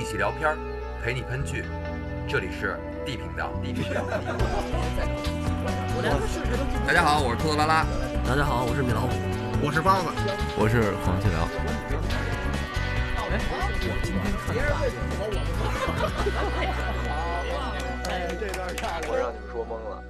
一起聊片儿，陪你喷剧。这里是 D 频道。D 频道。大家好，我是兔子拉拉。大家好，我是米老虎。我是包子。我是黄继辽。哎，我今天看大哎，这段太我让你们说懵了。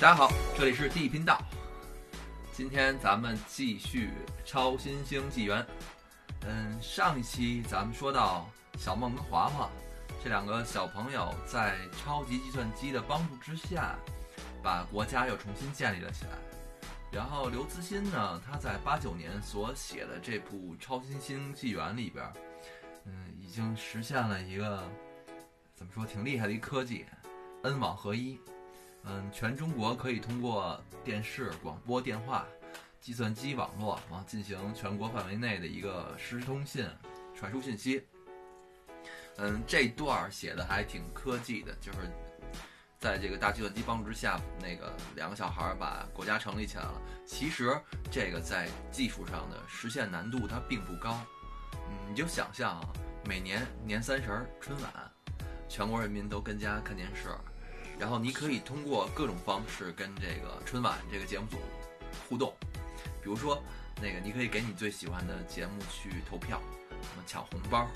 大家好，这里是地频道。今天咱们继续超新星纪元。嗯，上一期咱们说到小梦跟华华这两个小朋友在超级计算机的帮助之下，把国家又重新建立了起来。然后刘慈欣呢，他在八九年所写的这部《超新星纪元》里边，嗯，已经实现了一个怎么说挺厉害的一科技，N 网合一。嗯，全中国可以通过电视、广播电话、计算机网络啊进行全国范围内的一个实时通信、传输信息。嗯，这段写的还挺科技的，就是在这个大计算机帮助之下，那个两个小孩把国家成立起来了。其实这个在技术上的实现难度它并不高。嗯，你就想象啊，每年年三十儿春晚，全国人民都跟家看电视。然后你可以通过各种方式跟这个春晚这个节目组互动，比如说那个你可以给你最喜欢的节目去投票，什么抢红包，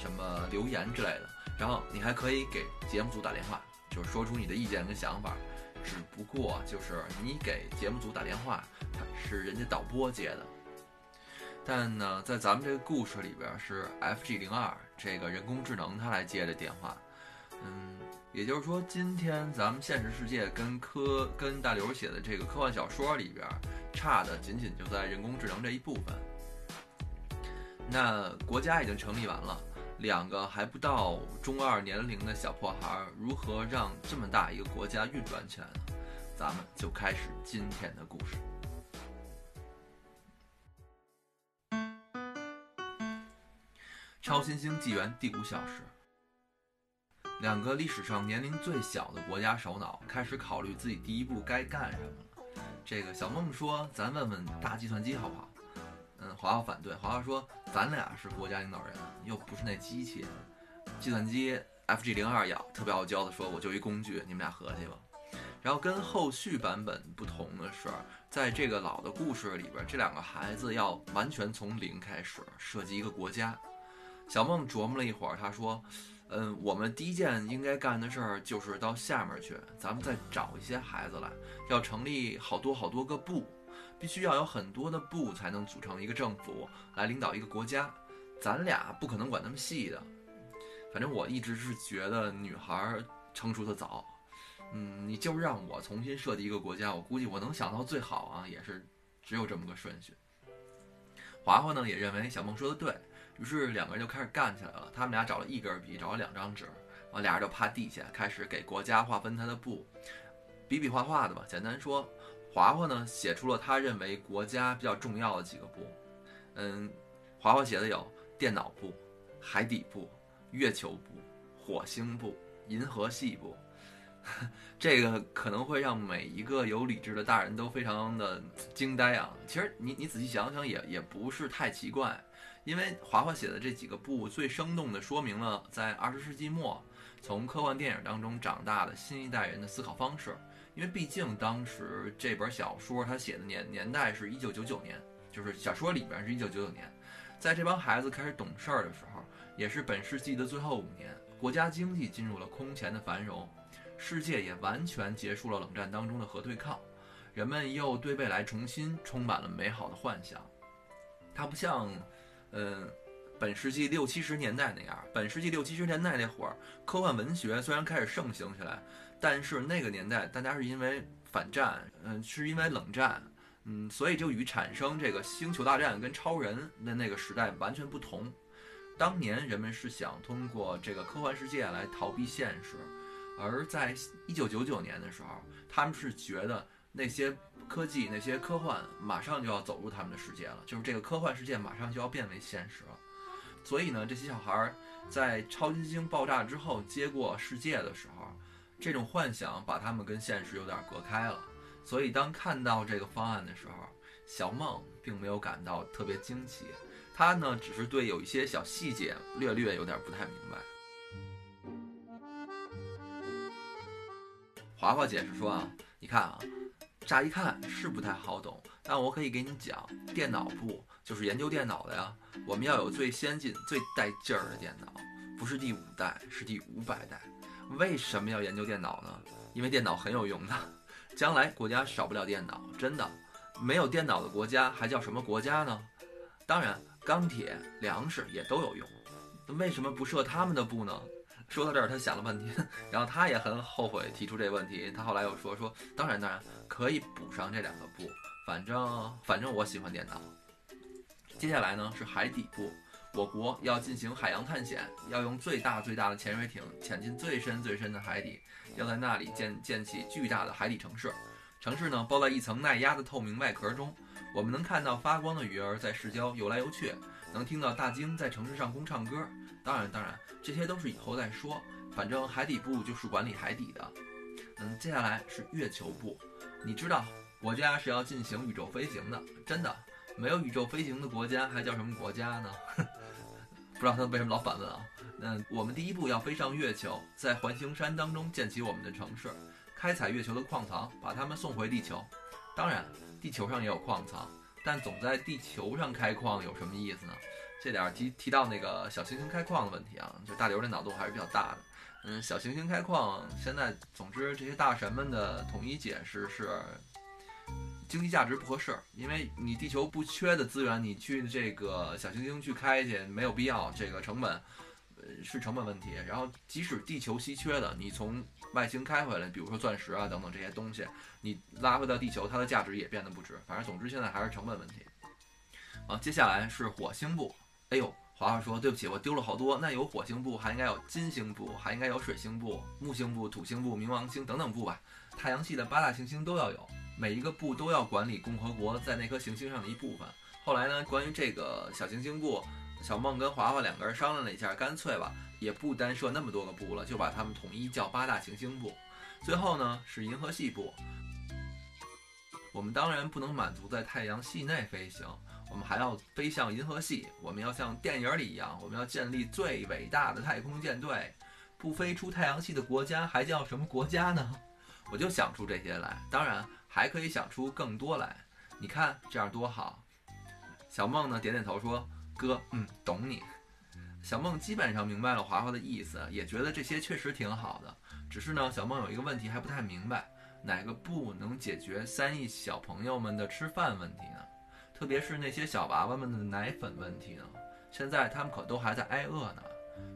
什么留言之类的。然后你还可以给节目组打电话，就是说出你的意见跟想法。只不过就是你给节目组打电话，他是人家导播接的。但呢，在咱们这个故事里边是 FG 零二这个人工智能它来接的电话，嗯。也就是说，今天咱们现实世界跟科跟大刘写的这个科幻小说里边差的，仅仅就在人工智能这一部分。那国家已经成立完了，两个还不到中二年龄的小破孩，如何让这么大一个国家运转起来呢？咱们就开始今天的故事。超新星纪元第五小时。两个历史上年龄最小的国家首脑开始考虑自己第一步该干什么了。这个小梦说：“咱问问大计算机好不好？”嗯，华华反对。华华说：“咱俩是国家领导人，又不是那机器。计算机 FG 零二要特别傲娇的说：‘我就一工具，你们俩合计吧。’然后跟后续版本不同的是，在这个老的故事里边，这两个孩子要完全从零开始设计一个国家。小梦琢磨了一会儿，他说。”嗯，我们第一件应该干的事儿就是到下面去，咱们再找一些孩子来，要成立好多好多个部，必须要有很多的部才能组成一个政府来领导一个国家。咱俩不可能管那么细的，反正我一直是觉得女孩成熟的早。嗯，你就让我重新设计一个国家，我估计我能想到最好啊，也是只有这么个顺序。华华呢也认为小梦说的对。于是两个人就开始干起来了。他们俩找了一根笔，找了两张纸，完俩人就趴地下开始给国家划分他的部，比比划划的吧。简单说，华华呢写出了他认为国家比较重要的几个部。嗯，华华写的有电脑部、海底部、月球部、火星部、银河系部。这个可能会让每一个有理智的大人都非常的惊呆啊。其实你你仔细想想也也不是太奇怪。因为华华写的这几个部最生动地说明了在二十世纪末从科幻电影当中长大的新一代人的思考方式。因为毕竟当时这本小说他写的年年代是一九九九年，就是小说里边是一九九九年，在这帮孩子开始懂事儿的时候，也是本世纪的最后五年，国家经济进入了空前的繁荣，世界也完全结束了冷战当中的核对抗，人们又对未来重新充满了美好的幻想。它不像。嗯，本世纪六七十年代那样，本世纪六七十年代那会儿，科幻文学虽然开始盛行起来，但是那个年代大家是因为反战，嗯，是因为冷战，嗯，所以就与产生这个星球大战跟超人的那个时代完全不同。当年人们是想通过这个科幻世界来逃避现实，而在一九九九年的时候，他们是觉得那些科技、那些科幻马上就要走入他们的世界了，就是这个科幻世界马上就要变为现实了。所以呢，这些小孩儿在超新星爆炸之后接过世界的时候，这种幻想把他们跟现实有点隔开了。所以当看到这个方案的时候，小梦并没有感到特别惊奇，他呢只是对有一些小细节略略有点不太明白。华华解释说啊，你看啊，乍一看是不太好懂，但我可以给你讲，电脑部就是研究电脑的呀。我们要有最先进、最带劲儿的电脑，不是第五代，是第五百代。为什么要研究电脑呢？因为电脑很有用的，将来国家少不了电脑。真的，没有电脑的国家还叫什么国家呢？当然，钢铁、粮食也都有用。那为什么不设他们的部呢？说到这儿，他想了半天，然后他也很后悔提出这个问题。他后来又说说，当然当然可以补上这两个部，反正反正我喜欢电脑。接下来呢是海底部，我国要进行海洋探险，要用最大最大的潜水艇潜进最深最深的海底，要在那里建建起巨大的海底城市。城市呢包在一层耐压的透明外壳中，我们能看到发光的鱼儿在市郊游来游去，能听到大鲸在城市上空唱歌。当然，当然，这些都是以后再说。反正海底部就是管理海底的。嗯，接下来是月球部。你知道，国家是要进行宇宙飞行的。真的，没有宇宙飞行的国家还叫什么国家呢？不知道他为什么老反问啊？嗯，我们第一步要飞上月球，在环形山当中建起我们的城市，开采月球的矿藏，把它们送回地球。当然，地球上也有矿藏，但总在地球上开矿有什么意思呢？这点提提到那个小行星开矿的问题啊，就大刘这脑洞还是比较大的。嗯，小行星开矿，现在总之这些大神们的统一解释是，经济价值不合适，因为你地球不缺的资源，你去这个小行星去开去没有必要，这个成本，呃是成本问题。然后即使地球稀缺的，你从外星开回来，比如说钻石啊等等这些东西，你拉回到地球，它的价值也变得不值。反正总之现在还是成本问题。啊，接下来是火星部。哎呦，华华说对不起，我丢了好多。那有火星部，还应该有金星部，还应该有水星部、木星部、土星部、冥王星等等部吧？太阳系的八大行星都要有，每一个部都要管理共和国在那颗行星上的一部分。后来呢，关于这个小行星部，小梦跟华华两个人商量了一下，干脆吧，也不单设那么多个部了，就把它们统一叫八大行星部。最后呢，是银河系部。我们当然不能满足在太阳系内飞行。我们还要飞向银河系，我们要像电影里一样，我们要建立最伟大的太空舰队。不飞出太阳系的国家还叫什么国家呢？我就想出这些来，当然还可以想出更多来。你看这样多好。小梦呢点点头说：“哥，嗯，懂你。”小梦基本上明白了华华的意思，也觉得这些确实挺好的。只是呢，小梦有一个问题还不太明白，哪个不能解决三亿小朋友们的吃饭问题呢？特别是那些小娃娃们的奶粉问题呢？现在他们可都还在挨饿呢。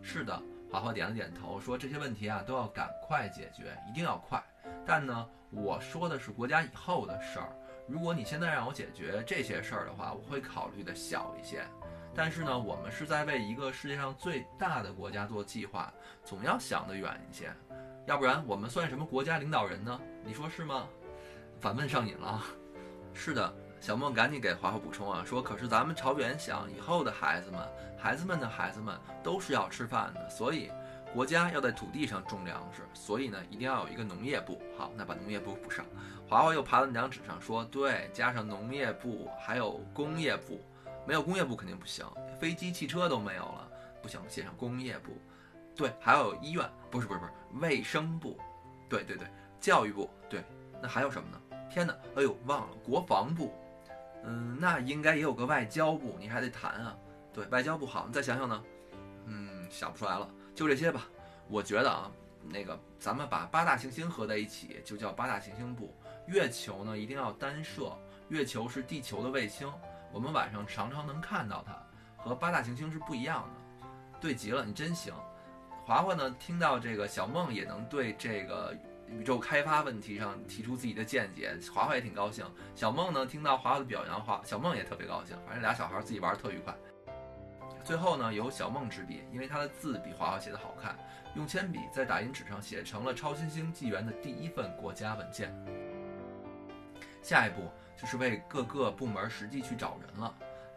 是的，华华点了点头，说这些问题啊都要赶快解决，一定要快。但呢，我说的是国家以后的事儿。如果你现在让我解决这些事儿的话，我会考虑的小一些。但是呢，我们是在为一个世界上最大的国家做计划，总要想得远一些。要不然我们算什么国家领导人呢？你说是吗？反问上瘾了。是的。小梦赶紧给华华补充啊，说可是咱们朝远想，以后的孩子们，孩子们的孩子们都是要吃饭的，所以国家要在土地上种粮食，所以呢，一定要有一个农业部。好，那把农业部补上。华华又爬到那张纸上说，对，加上农业部，还有工业部，没有工业部肯定不行，飞机、汽车都没有了，不行，写上工业部。对，还有医院，不是不是不是，卫生部，对对对，教育部，对，那还有什么呢？天哪，哎呦，忘了，国防部。嗯，那应该也有个外交部，你还得谈啊。对外交部好，你再想想呢。嗯，想不出来了，就这些吧。我觉得啊，那个咱们把八大行星合在一起，就叫八大行星部。月球呢，一定要单设。月球是地球的卫星，我们晚上常常能看到它，和八大行星是不一样的。对极了，你真行。华华呢，听到这个小梦也能对这个。宇宙开发问题上提出自己的见解，华华也挺高兴。小梦呢，听到华华的表扬，华小梦也特别高兴。反正俩小孩自己玩特愉快。最后呢，由小梦执笔，因为他的字比华华写的好看，用铅笔在打印纸上写成了超新星纪元的第一份国家文件。下一步就是为各个部门实际去找人了。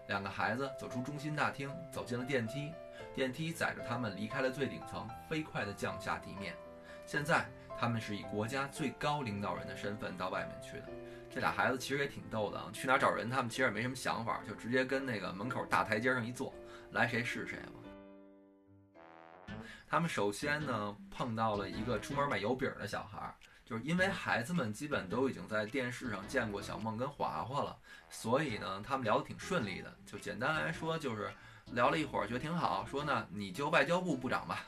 两个孩子走出中心大厅，走进了电梯，电梯载着他们离开了最顶层，飞快地降下地面。现在他们是以国家最高领导人的身份到外面去的。这俩孩子其实也挺逗的啊，去哪儿找人，他们其实也没什么想法，就直接跟那个门口大台阶上一坐，来谁是谁吧。他们首先呢碰到了一个出门买油饼的小孩，就是因为孩子们基本都已经在电视上见过小梦跟华华了，所以呢他们聊得挺顺利的。就简单来说就是聊了一会儿，觉得挺好，说呢你就外交部部长吧。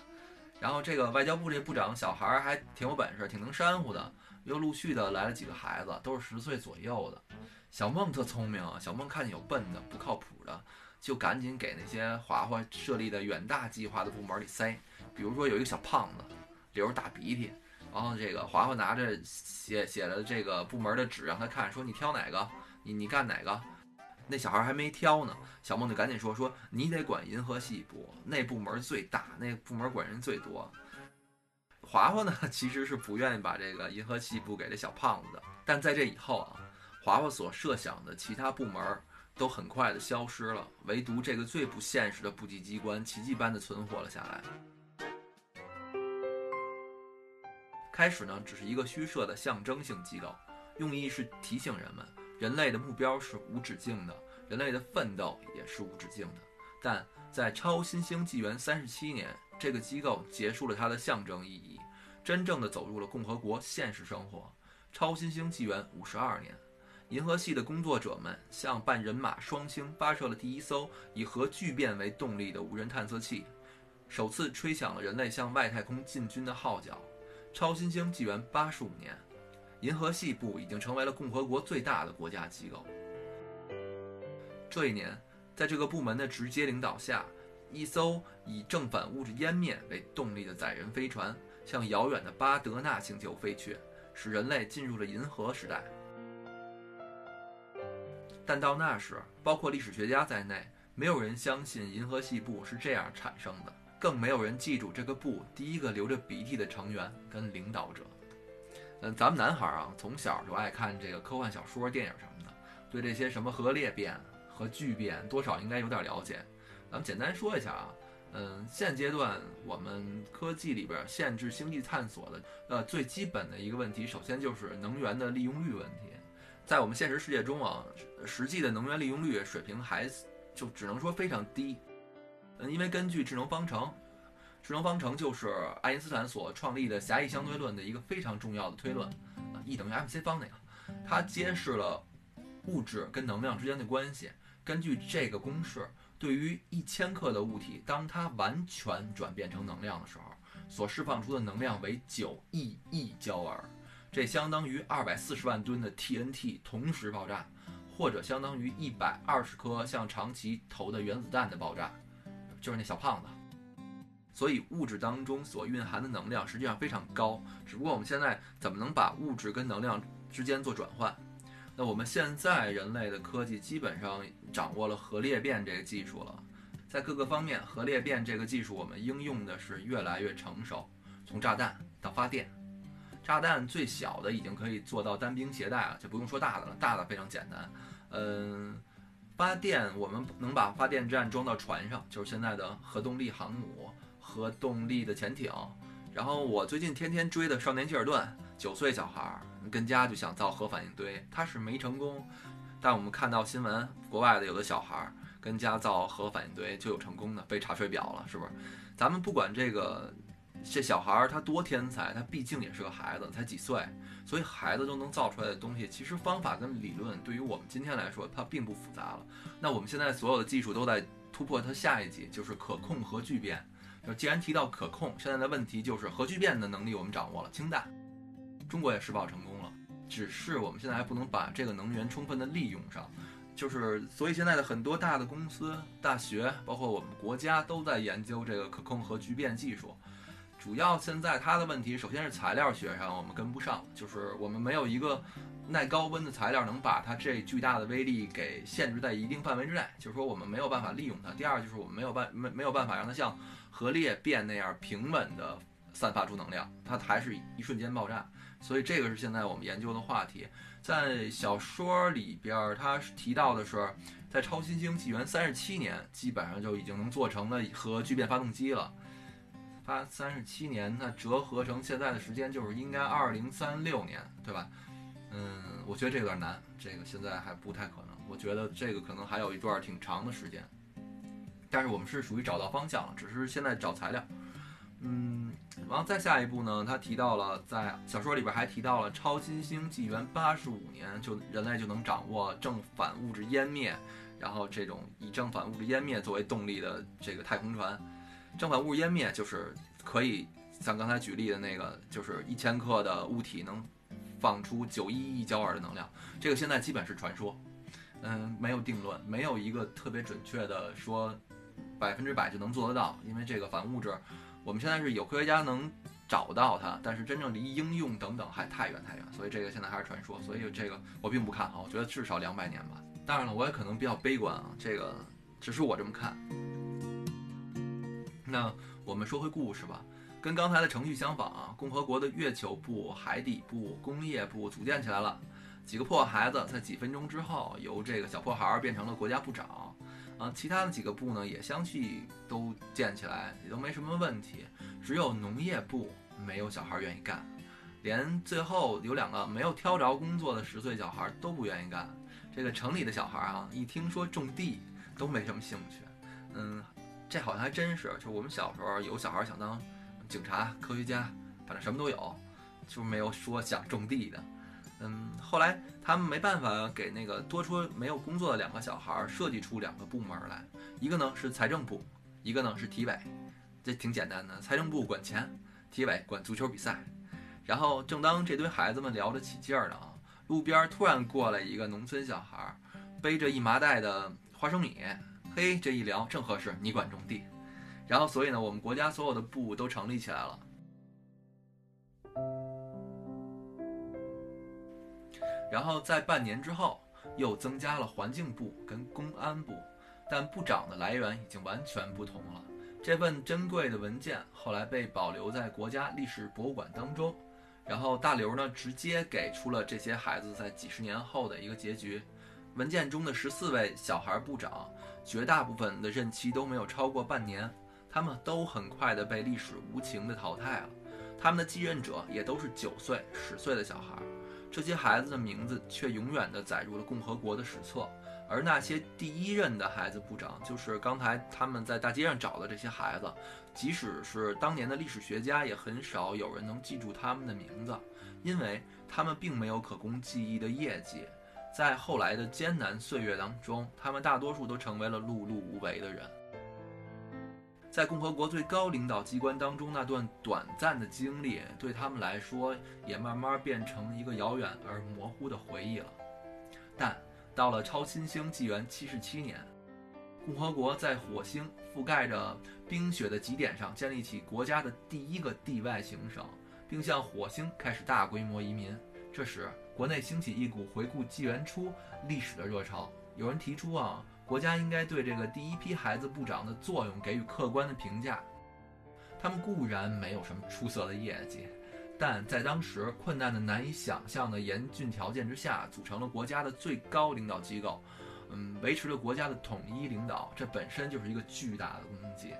然后这个外交部这部长小孩还挺有本事，挺能煽乎的。又陆续的来了几个孩子，都是十岁左右的。小梦特聪明啊，小梦看见有笨的不靠谱的，就赶紧给那些华华设立的远大计划的部门里塞。比如说有一个小胖子流着大鼻涕，然后这个华华拿着写写了这个部门的纸让他看，说你挑哪个，你你干哪个。那小孩还没挑呢，小梦就赶紧说说你得管银河系部，那部门最大，那部门管人最多。华华呢，其实是不愿意把这个银河系部给这小胖子的，但在这以后啊，华华所设想的其他部门都很快的消失了，唯独这个最不现实的部级机关奇迹般的存活了下来。开始呢，只是一个虚设的象征性机构，用意是提醒人们，人类的目标是无止境的，人类的奋斗也是无止境的。但在超新星纪元三十七年，这个机构结束了它的象征意义。真正的走入了共和国现实生活。超新星纪元五十二年，银河系的工作者们向半人马双星发射了第一艘以核聚变为动力的无人探测器，首次吹响了人类向外太空进军的号角。超新星纪元八十五年，银河系部已经成为了共和国最大的国家机构。这一年，在这个部门的直接领导下，一艘以正反物质湮灭为动力的载人飞船。向遥远的巴德纳星球飞去，使人类进入了银河时代。但到那时，包括历史学家在内，没有人相信银河系部是这样产生的，更没有人记住这个部第一个流着鼻涕的成员跟领导者。嗯，咱们男孩啊，从小就爱看这个科幻小说、电影什么的，对这些什么核裂变、核聚变，多少应该有点了解。咱们简单说一下啊。嗯，现阶段我们科技里边限制星际探索的，呃，最基本的一个问题，首先就是能源的利用率问题。在我们现实世界中啊，实际的能源利用率水平还就只能说非常低。嗯，因为根据智能方程，智能方程就是爱因斯坦所创立的狭义相对论的一个非常重要的推论，啊，E 等于 mc 方那个，它揭示了物质跟能量之间的关系。根据这个公式。对于一千克的物体，当它完全转变成能量的时候，所释放出的能量为九亿亿焦耳，这相当于二百四十万吨的 TNT 同时爆炸，或者相当于一百二十颗向长崎投的原子弹的爆炸，就是那小胖子。所以物质当中所蕴含的能量实际上非常高，只不过我们现在怎么能把物质跟能量之间做转换？那我们现在人类的科技基本上掌握了核裂变这个技术了，在各个方面，核裂变这个技术我们应用的是越来越成熟。从炸弹到发电，炸弹最小的已经可以做到单兵携带了，就不用说大的了，大的非常简单。嗯，发电我们能把发电站装到船上，就是现在的核动力航母、核动力的潜艇。然后我最近天天追的少年希尔顿，九岁小孩儿。跟家就想造核反应堆，他是没成功，但我们看到新闻，国外的有的小孩儿跟家造核反应堆就有成功的，被查水表了，是不是？咱们不管这个这小孩儿他多天才，他毕竟也是个孩子，才几岁，所以孩子都能造出来的东西，其实方法跟理论对于我们今天来说，它并不复杂了。那我们现在所有的技术都在突破它下一级，就是可控核聚变。既然提到可控，现在的问题就是核聚变的能力我们掌握了，氢弹。中国也试爆成功了，只是我们现在还不能把这个能源充分的利用上，就是所以现在的很多大的公司、大学，包括我们国家都在研究这个可控核聚变技术。主要现在它的问题，首先是材料学上我们跟不上，就是我们没有一个耐高温的材料能把它这巨大的威力给限制在一定范围之内，就是说我们没有办法利用它。第二就是我们没有办没没有办法让它像核裂变那样平稳的。散发出能量，它还是一瞬间爆炸。所以这个是现在我们研究的话题。在小说里边，它提到的是，在超新星纪元三十七年，基本上就已经能做成了核聚变发动机了。发三十七年，那折合成现在的时间就是应该二零三六年，对吧？嗯，我觉得这有点难，这个现在还不太可能。我觉得这个可能还有一段挺长的时间。但是我们是属于找到方向了，只是现在找材料。嗯，然后再下一步呢？他提到了在小说里边还提到了超新星纪元八十五年，就人类就能掌握正反物质湮灭，然后这种以正反物质湮灭作为动力的这个太空船。正反物质湮灭就是可以像刚才举例的那个，就是一千克的物体能放出九一亿焦耳的能量。这个现在基本是传说，嗯，没有定论，没有一个特别准确的说百分之百就能做得到，因为这个反物质。我们现在是有科学家能找到它，但是真正离应用等等还太远太远，所以这个现在还是传说。所以这个我并不看好，我觉得至少两百年吧。当然了，我也可能比较悲观啊，这个只是我这么看。那我们说回故事吧，跟刚才的程序相仿啊，共和国的月球部、海底部、工业部组建起来了，几个破孩子在几分钟之后由这个小破孩变成了国家部长。啊，其他的几个部呢也相继都建起来，也都没什么问题。只有农业部没有小孩愿意干，连最后有两个没有挑着工作的十岁小孩都不愿意干。这个城里的小孩啊，一听说种地都没什么兴趣。嗯，这好像还真是，就我们小时候有小孩想当警察、科学家，反正什么都有，就没有说想种地的。嗯，后来他们没办法给那个多出没有工作的两个小孩设计出两个部门来，一个呢是财政部，一个呢是体委，这挺简单的。财政部管钱，体委管足球比赛。然后正当这堆孩子们聊得起劲儿呢啊，路边突然过来一个农村小孩，背着一麻袋的花生米。嘿，这一聊正合适，你管种地。然后所以呢，我们国家所有的部都成立起来了。然后在半年之后，又增加了环境部跟公安部，但部长的来源已经完全不同了。这份珍贵的文件后来被保留在国家历史博物馆当中。然后大刘呢，直接给出了这些孩子在几十年后的一个结局。文件中的十四位小孩部长，绝大部分的任期都没有超过半年，他们都很快的被历史无情的淘汰了。他们的继任者也都是九岁、十岁的小孩。这些孩子的名字却永远地载入了共和国的史册，而那些第一任的孩子部长，就是刚才他们在大街上找的这些孩子，即使是当年的历史学家，也很少有人能记住他们的名字，因为他们并没有可供记忆的业绩。在后来的艰难岁月当中，他们大多数都成为了碌碌无为的人。在共和国最高领导机关当中，那段短暂的经历对他们来说也慢慢变成一个遥远而模糊的回忆了。但到了超新星纪元七十七年，共和国在火星覆盖着冰雪的极点上建立起国家的第一个地外行省，并向火星开始大规模移民。这时，国内兴起一股回顾纪元初历史的热潮，有人提出啊。国家应该对这个第一批孩子部长的作用给予客观的评价。他们固然没有什么出色的业绩，但在当时困难的难以想象的严峻条件之下，组成了国家的最高领导机构，嗯，维持了国家的统一领导，这本身就是一个巨大的功绩。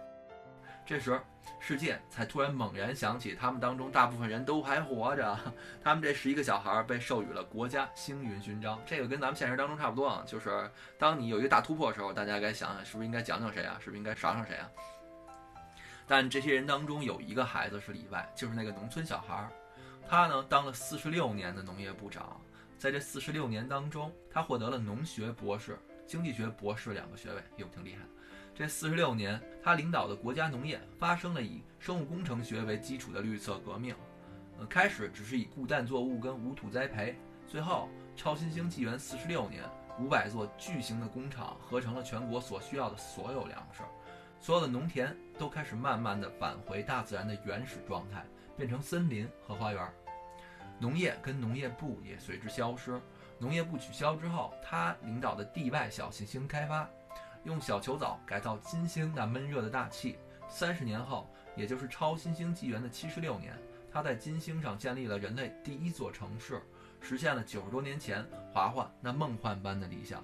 这时，世界才突然猛然想起，他们当中大部分人都还活着。他们这十一个小孩被授予了国家星云勋章，这个跟咱们现实当中差不多啊。就是当你有一个大突破的时候，大家该想想是不是应该奖奖谁啊？是不是应该赏赏谁啊？但这些人当中有一个孩子是例外，就是那个农村小孩。他呢，当了四十六年的农业部长，在这四十六年当中，他获得了农学博士、经济学博士两个学位，哟，挺厉害。这四十六年，他领导的国家农业发生了以生物工程学为基础的绿色革命。呃，开始只是以固氮作物跟无土栽培，最后超新星纪元四十六年，五百座巨型的工厂合成了全国所需要的所有粮食，所有的农田都开始慢慢的返回大自然的原始状态，变成森林和花园。农业跟农业部也随之消失。农业部取消之后，他领导的地外小行星开发。用小球藻改造金星那闷热的大气，三十年后也就是超新星纪元的七十六年，他在金星上建立了人类第一座城市，实现了九十多年前华华那梦幻般的理想。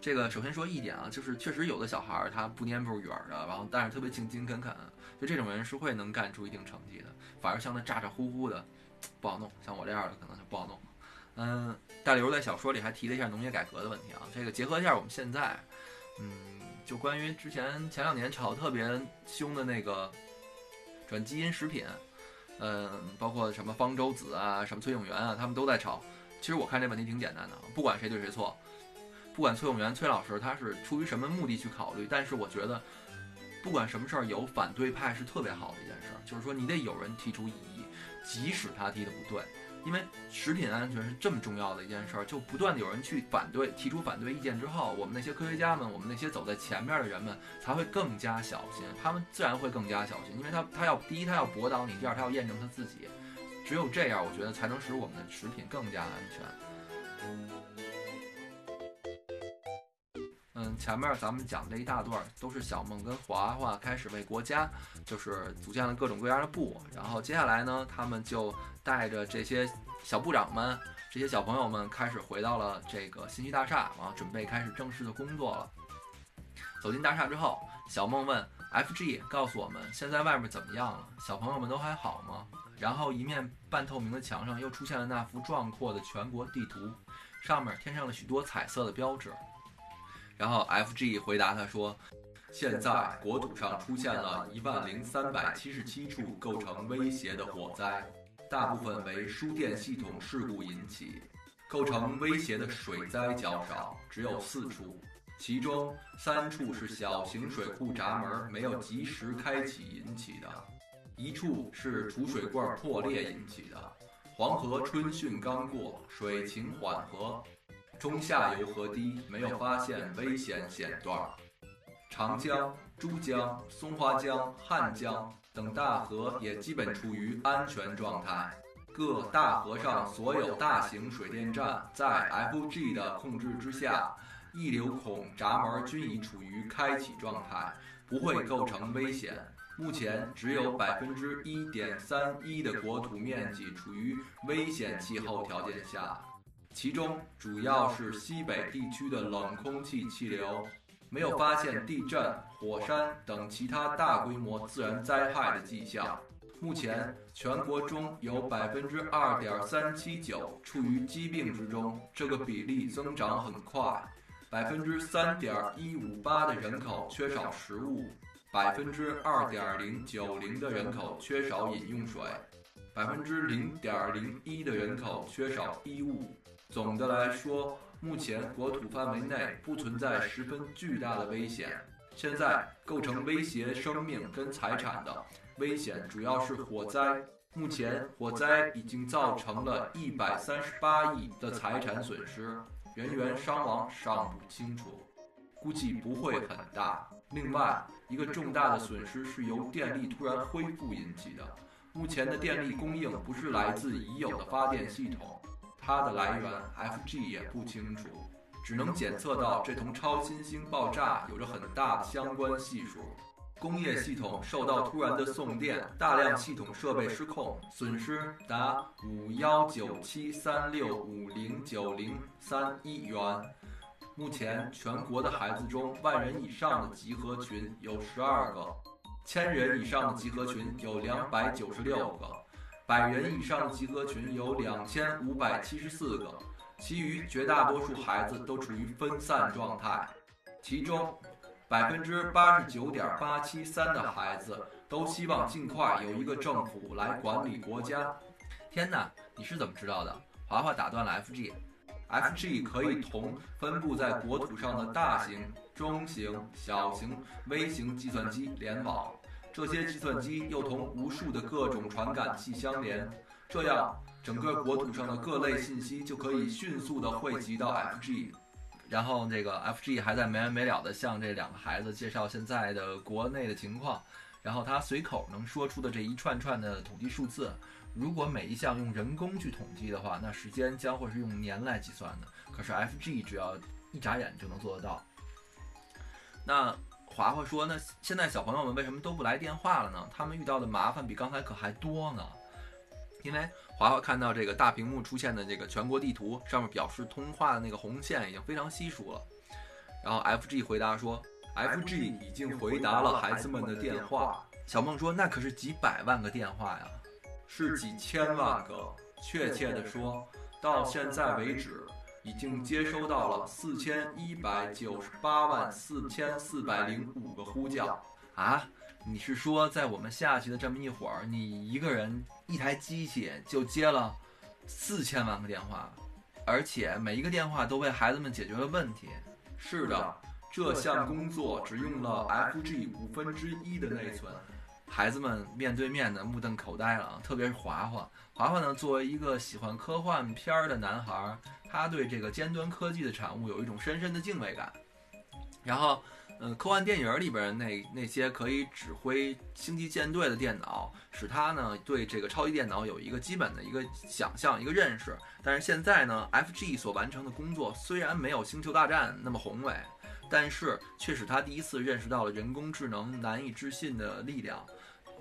这个首先说一点啊，就是确实有的小孩儿他不蔫不远的，然后但是特别勤勤恳恳，就这种人是会能干出一定成绩的。反而像那咋咋呼呼的，不好弄。像我这样的可能就不好弄。嗯，大刘在小说里还提了一下农业改革的问题啊，这个结合一下我们现在，嗯，就关于之前前两年炒特别凶的那个转基因食品，嗯，包括什么方舟子啊，什么崔永元啊，他们都在炒。其实我看这问题挺简单的，不管谁对谁错。不管崔永元崔老师他是出于什么目的去考虑，但是我觉得，不管什么事儿有反对派是特别好的一件事儿，就是说你得有人提出异议，即使他提的不对，因为食品安全是这么重要的一件事儿，就不断的有人去反对，提出反对意见之后，我们那些科学家们，我们那些走在前面的人们才会更加小心，他们自然会更加小心，因为他他要第一他要驳倒你，第二他要验证他自己，只有这样，我觉得才能使我们的食品更加安全。嗯，前面咱们讲这一大段都是小梦跟华华开始为国家，就是组建了各种各样的部，然后接下来呢，他们就带着这些小部长们、这些小朋友们开始回到了这个信息大厦，然后准备开始正式的工作了。走进大厦之后，小梦问 F.G. 告诉我们现在外面怎么样了？小朋友们都还好吗？然后一面半透明的墙上又出现了那幅壮阔的全国地图，上面添上了许多彩色的标志。然后 F.G. 回答他说：“现在国土上出现了一万零三百七十七处构成威胁的火灾，大部分为输电系统事故引起。构成威胁的水灾较少，只有四处，其中三处是小型水库闸门没有及时开启引起的，一处是储水罐破裂引起的。黄河春汛刚过，水情缓和。”中下游河堤没有发现危险险段，长江、珠江、松花江、汉江等大河也基本处于安全状态。各大河上所有大型水电站在 F.G 的控制之下，溢流孔闸门均已处于开启状态，不会构成危险。目前只有百分之一点三一的国土面积处于危险气候条件下。其中主要是西北地区的冷空气气流，没有发现地震、火山等其他大规模自然灾害的迹象。目前全国中有百分之二点三七九处于疾病之中，这个比例增长很快。百分之三点一五八的人口缺少食物，百分之二点零九零的人口缺少饮用水，百分之零点零一的人口缺少衣物。总的来说，目前国土范围内不存在十分巨大的危险。现在构成威胁生命跟财产的危险主要是火灾。目前火灾已经造成了一百三十八亿的财产损失，人员伤亡尚不清楚，估计不会很大。另外一个重大的损失是由电力突然恢复引起的。目前的电力供应不是来自已有的发电系统。它的来源，F.G 也不清楚，只能检测到这同超新星爆炸有着很大的相关系数。工业系统受到突然的送电，大量系统设备失控，损失达五幺九七三六五零九零三一元。目前全国的孩子中，万人以上的集合群有十二个，千人以上的集合群有两百九十六个。百人以上的集合群有两千五百七十四个，其余绝大多数孩子都处于分散状态，其中百分之八十九点八七三的孩子都希望尽快有一个政府来管理国家。天哪，你是怎么知道的？华华打断了 F.G.，F.G. 可以同分布在国土上的大型、中型、小型、微型计算机联网。这些计算机又同无数的各种传感器相连，这样整个国土上的各类信息就可以迅速地汇集到 F.G。然后这个 F.G 还在没完没了地向这两个孩子介绍现在的国内的情况。然后他随口能说出的这一串串的统计数字，如果每一项用人工去统计的话，那时间将会是用年来计算的。可是 F.G 只要一眨眼就能做得到。那。华华说：“那现在小朋友们为什么都不来电话了呢？他们遇到的麻烦比刚才可还多呢。”因为华华看到这个大屏幕出现的这个全国地图，上面表示通话的那个红线已经非常稀疏了。然后 FG 回答说：“FG 已经回答了孩子们的电话。”小梦说：“那可是几百万个电话呀，是几千万个。确切的说，到现在为止，已经接收到了四千一百九十八万四千四百零五个呼叫啊！你是说，在我们下去的这么一会儿，你一个人一台机器就接了四千万个电话，而且每一个电话都为孩子们解决了问题？是的，这项工作只用了 FG 五分之一的内存。”孩子们面对面的目瞪口呆了，特别是华华。华华呢，作为一个喜欢科幻片儿的男孩，他对这个尖端科技的产物有一种深深的敬畏感。然后，嗯，科幻电影里边那那些可以指挥星际舰队的电脑，使他呢对这个超级电脑有一个基本的一个想象、一个认识。但是现在呢，FG 所完成的工作虽然没有《星球大战》那么宏伟，但是却使他第一次认识到了人工智能难以置信的力量。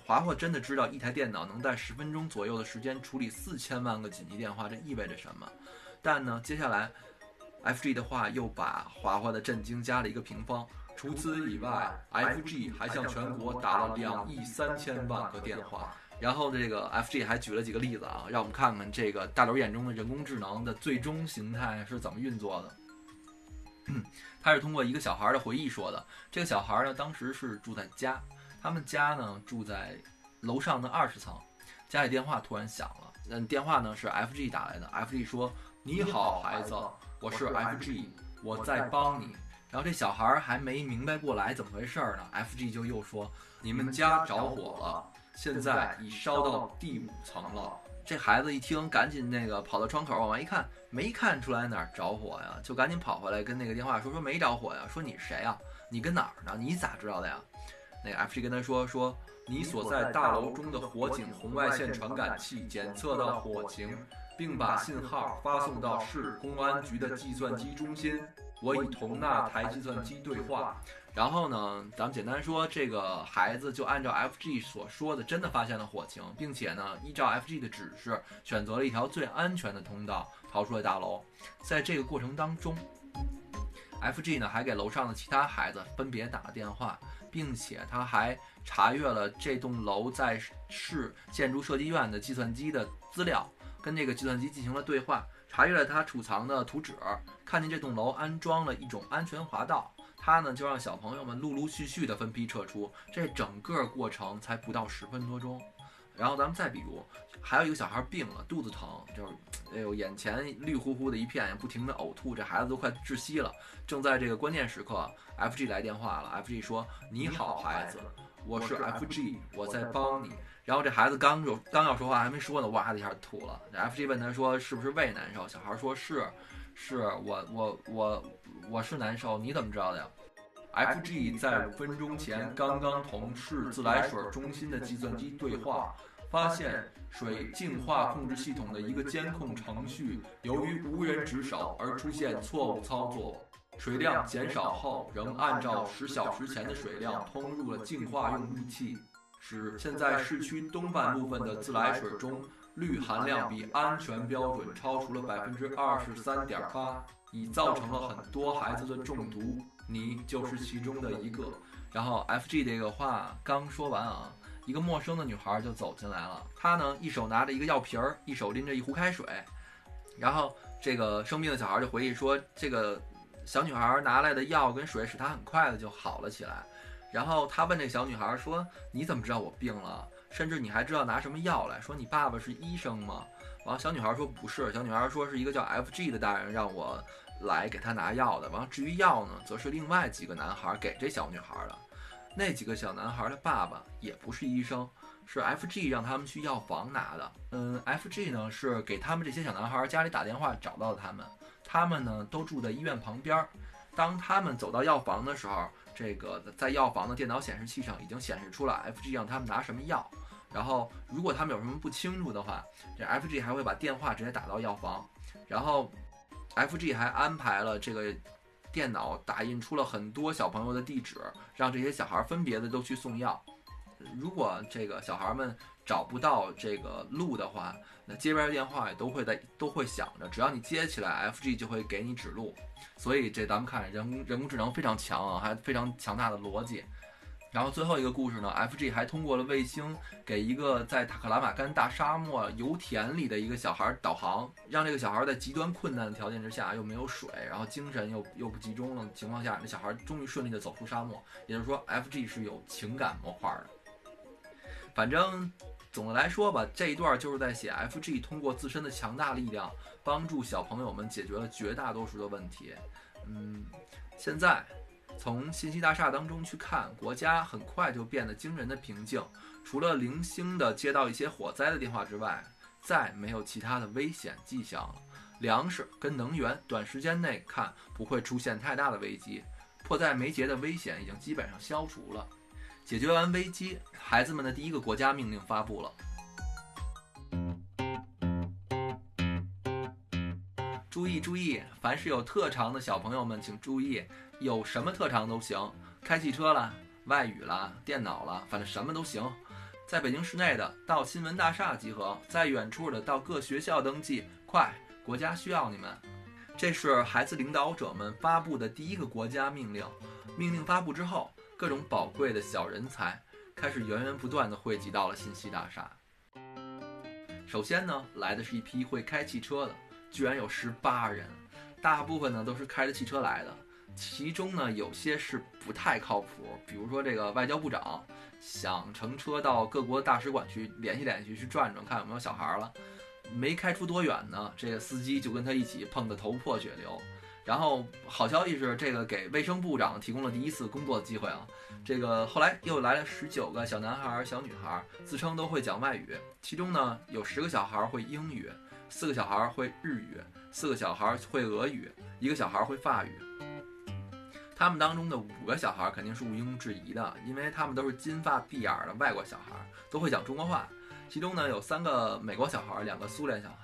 华华真的知道一台电脑能在十分钟左右的时间处理四千万个紧急电话，这意味着什么？但呢，接下来，FG 的话又把华华的震惊加了一个平方。除此以外，FG 还向全国打了两亿三千万个电话。然后这个 FG 还举了几个例子啊，让我们看看这个大刘眼中的人工智能的最终形态是怎么运作的。他是通过一个小孩的回忆说的。这个小孩呢，当时是住在家。他们家呢住在楼上的二十层，家里电话突然响了。嗯，电话呢是 FG 打来的。FG 说：“你好，孩子，我是 FG，我在帮你。”然后这小孩还没明白过来怎么回事呢，FG 就又说：“你们家着火了，现在已烧到第五层了。”这孩子一听，赶紧那个跑到窗口往外一看，没看出来哪儿着火呀，就赶紧跑回来跟那个电话说：“说没着火呀，说你是谁呀？你跟哪儿呢？你咋知道的呀？”那个 FG 跟他说说，你所在大楼中的火警红外线传感器检测到火情，并把信号发送到市公安局的计算机中心。我已同那台计算机对话。然后呢，咱们简单说，这个孩子就按照 FG 所说的，真的发现了火情，并且呢，依照 FG 的指示，选择了一条最安全的通道逃出了大楼。在这个过程当中，FG 呢还给楼上的其他孩子分别打了电话。并且他还查阅了这栋楼在市建筑设计院的计算机的资料，跟这个计算机进行了对话，查阅了他储藏的图纸，看见这栋楼安装了一种安全滑道，他呢就让小朋友们陆陆续续的分批撤出，这整个过程才不到十分多钟。然后咱们再比如，还有一个小孩病了，肚子疼，就是，哎呦，眼前绿乎乎的一片，不停的呕吐，这孩子都快窒息了。正在这个关键时刻，FG 来电话了，FG 说：“你好，孩子，我是 FG，我在帮你。”然后这孩子刚有刚要说话，还没说呢，哇的一下吐了。FG 问他说：“是不是胃难受？”小孩说：“是，是我，我，我，我是难受。你怎么知道的呀？”FG 在五分钟前刚刚同市自来水中心的计算机对话。发现水净化控制系统的一个监控程序由于无人值守而出现错误操作，水量减少后仍按照十小时前的水量通入了净化用仪器，使现在市区东半部分的自来水中氯含量比安全标准超出了百分之二十三点八，已造成了很多孩子的中毒，你就是其中的一个。然后 FG 这个话刚说完啊。一个陌生的女孩就走进来了，她呢一手拿着一个药瓶儿，一手拎着一壶开水。然后这个生病的小孩就回忆说，这个小女孩拿来的药跟水使她很快的就好了起来。然后他问这小女孩说：“你怎么知道我病了？甚至你还知道拿什么药来？说你爸爸是医生吗？”完，小女孩说：“不是。”小女孩说：“是一个叫 FG 的大人让我来给她拿药的。”完，至于药呢，则是另外几个男孩给这小女孩的。那几个小男孩的爸爸也不是医生，是 FG 让他们去药房拿的。嗯，FG 呢是给他们这些小男孩家里打电话找到的他们，他们呢都住在医院旁边。当他们走到药房的时候，这个在药房的电脑显示器上已经显示出了 FG 让他们拿什么药。然后如果他们有什么不清楚的话，这 FG 还会把电话直接打到药房。然后 FG 还安排了这个。电脑打印出了很多小朋友的地址，让这些小孩分别的都去送药。如果这个小孩们找不到这个路的话，那街边电话也都会在都会响着，只要你接起来，FG 就会给你指路。所以这咱们看人工人工智能非常强啊，还非常强大的逻辑。然后最后一个故事呢，FG 还通过了卫星给一个在塔克拉玛干大沙漠油田里的一个小孩导航，让这个小孩在极端困难的条件之下，又没有水，然后精神又又不集中的情况下，这小孩终于顺利的走出沙漠。也就是说，FG 是有情感模块的。反正总的来说吧，这一段就是在写 FG 通过自身的强大力量，帮助小朋友们解决了绝大多数的问题。嗯，现在。从信息大厦当中去看，国家很快就变得惊人的平静，除了零星的接到一些火灾的电话之外，再没有其他的危险迹象了。粮食跟能源短时间内看不会出现太大的危机，迫在眉睫的危险已经基本上消除了。解决完危机，孩子们的第一个国家命令发布了。注意注意！凡是有特长的小朋友们，请注意。有什么特长都行，开汽车了、外语了、电脑了，反正什么都行。在北京市内的到新闻大厦集合，在远处的到各学校登记，快，国家需要你们。这是孩子领导者们发布的第一个国家命令。命令发布之后，各种宝贵的小人才开始源源不断地汇集到了信息大厦。首先呢，来的是一批会开汽车的，居然有十八人，大部分呢都是开着汽车来的。其中呢，有些是不太靠谱，比如说这个外交部长想乘车到各国大使馆去联系联系，去转转看有没有小孩了，没开出多远呢，这个司机就跟他一起碰得头破血流。然后好消息是，这个给卫生部长提供了第一次工作机会啊。这个后来又来了十九个小男孩、小女孩，自称都会讲外语，其中呢有十个小孩会英语，四个小孩会日语，四个小孩会俄语，一个小孩会法语。他们当中的五个小孩肯定是毋庸置疑的，因为他们都是金发碧眼的外国小孩，都会讲中国话。其中呢有三个美国小孩，两个苏联小孩，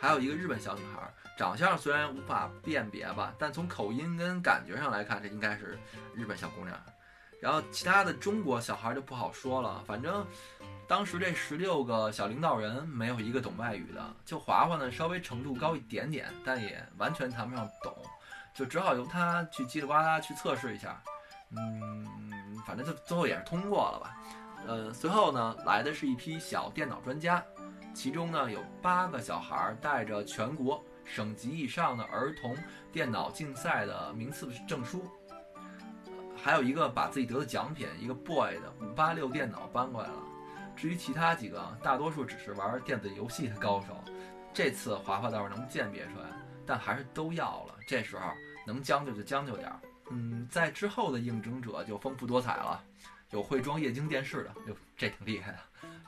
还有一个日本小女孩。长相虽然无法辨别吧，但从口音跟感觉上来看，这应该是日本小姑娘。然后其他的中国小孩就不好说了，反正当时这十六个小领导人没有一个懂外语的，就华华呢稍微程度高一点点，但也完全谈不上懂。就只好由他去叽里呱啦去测试一下，嗯，反正就最后也是通过了吧。呃，随后呢来的是一批小电脑专家，其中呢有八个小孩带着全国省级以上的儿童电脑竞赛的名次证书，还有一个把自己得的奖品一个 boy 的五八六电脑搬过来了。至于其他几个，大多数只是玩电子游戏的高手，这次华华倒是能鉴别出来，但还是都要了。这时候。能将就就将就点儿，嗯，在之后的应征者就丰富多彩了，有会装液晶电视的，哟，这挺厉害的；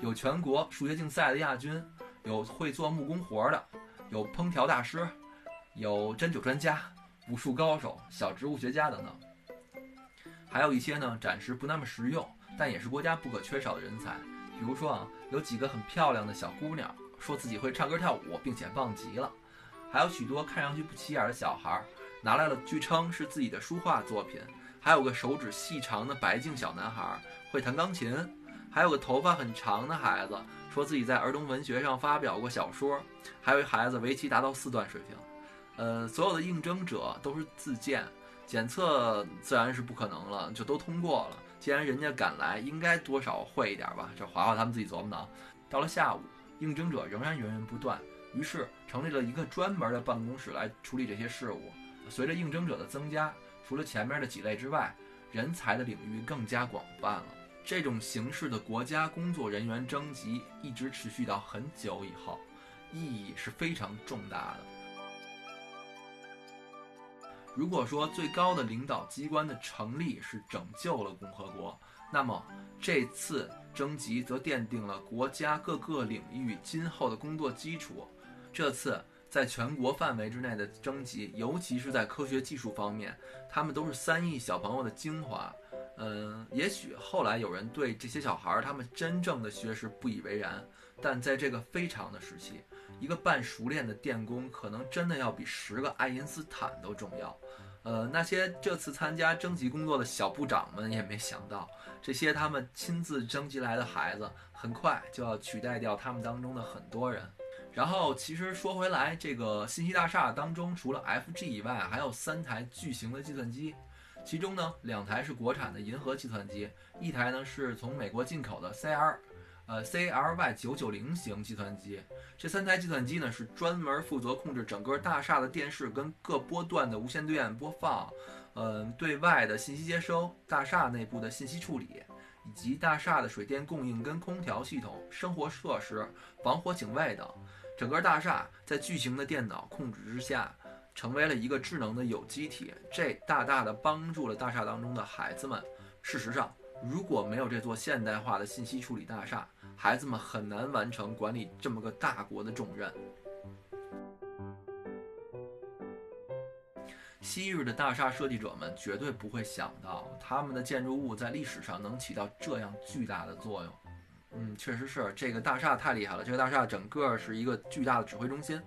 有全国数学竞赛的亚军，有会做木工活的，有烹调大师，有针灸专家、武术高手、小植物学家等等，还有一些呢，暂时不那么实用，但也是国家不可缺少的人才。比如说啊，有几个很漂亮的小姑娘，说自己会唱歌跳舞，并且棒极了；还有许多看上去不起眼的小孩。拿来了，据称是自己的书画作品，还有个手指细长的白净小男孩会弹钢琴，还有个头发很长的孩子说自己在儿童文学上发表过小说，还有一孩子围棋达到四段水平。呃，所有的应征者都是自荐，检测自然是不可能了，就都通过了。既然人家敢来，应该多少会一点吧？这华华他们自己琢磨的。到了下午，应征者仍然源源不断，于是成立了一个专门的办公室来处理这些事务。随着应征者的增加，除了前面的几类之外，人才的领域更加广泛了。这种形式的国家工作人员征集一直持续到很久以后，意义是非常重大的。如果说最高的领导机关的成立是拯救了共和国，那么这次征集则奠定了国家各个领域今后的工作基础。这次。在全国范围之内的征集，尤其是在科学技术方面，他们都是三亿小朋友的精华。嗯，也许后来有人对这些小孩儿他们真正的学识不以为然，但在这个非常的时期，一个半熟练的电工可能真的要比十个爱因斯坦都重要。呃，那些这次参加征集工作的小部长们也没想到，这些他们亲自征集来的孩子，很快就要取代掉他们当中的很多人。然后，其实说回来，这个信息大厦当中，除了 FG 以外，还有三台巨型的计算机，其中呢，两台是国产的银河计算机，一台呢是从美国进口的 CR。呃，CLY 九九零型计算机，这三台计算机呢是专门负责控制整个大厦的电视跟各波段的无线电播放，呃，对外的信息接收，大厦内部的信息处理，以及大厦的水电供应跟空调系统、生活设施、防火警卫等。整个大厦在巨型的电脑控制之下，成为了一个智能的有机体，这大大的帮助了大厦当中的孩子们。事实上，如果没有这座现代化的信息处理大厦，孩子们很难完成管理这么个大国的重任。昔日的大厦设计者们绝对不会想到，他们的建筑物在历史上能起到这样巨大的作用。嗯，确实是，这个大厦太厉害了。这个大厦整个是一个巨大的指挥中心，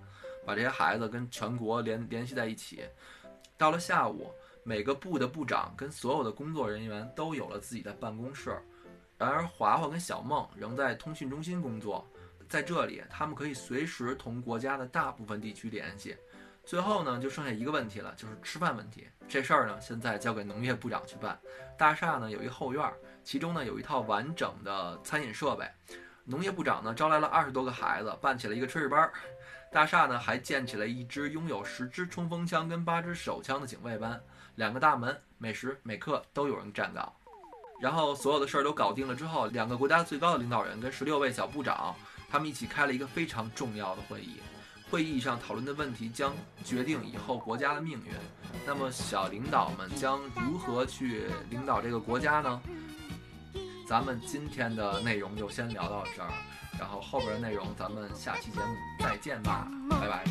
把这些孩子跟全国联联系在一起。到了下午。每个部的部长跟所有的工作人员都有了自己的办公室，然而华华跟小梦仍在通讯中心工作，在这里他们可以随时同国家的大部分地区联系。最后呢，就剩下一个问题了，就是吃饭问题。这事儿呢，现在交给农业部长去办。大厦呢有一后院，其中呢有一套完整的餐饮设备。农业部长呢招来了二十多个孩子，办起了一个炊事班。大厦呢还建起了一支拥有十支冲锋枪跟八支手枪的警卫班。两个大门，每时每刻都有人站岗。然后所有的事儿都搞定了之后，两个国家最高的领导人跟十六位小部长，他们一起开了一个非常重要的会议。会议上讨论的问题将决定以后国家的命运。那么小领导们将如何去领导这个国家呢？咱们今天的内容就先聊到这儿然后后边的内容咱们下期节目再见吧拜拜。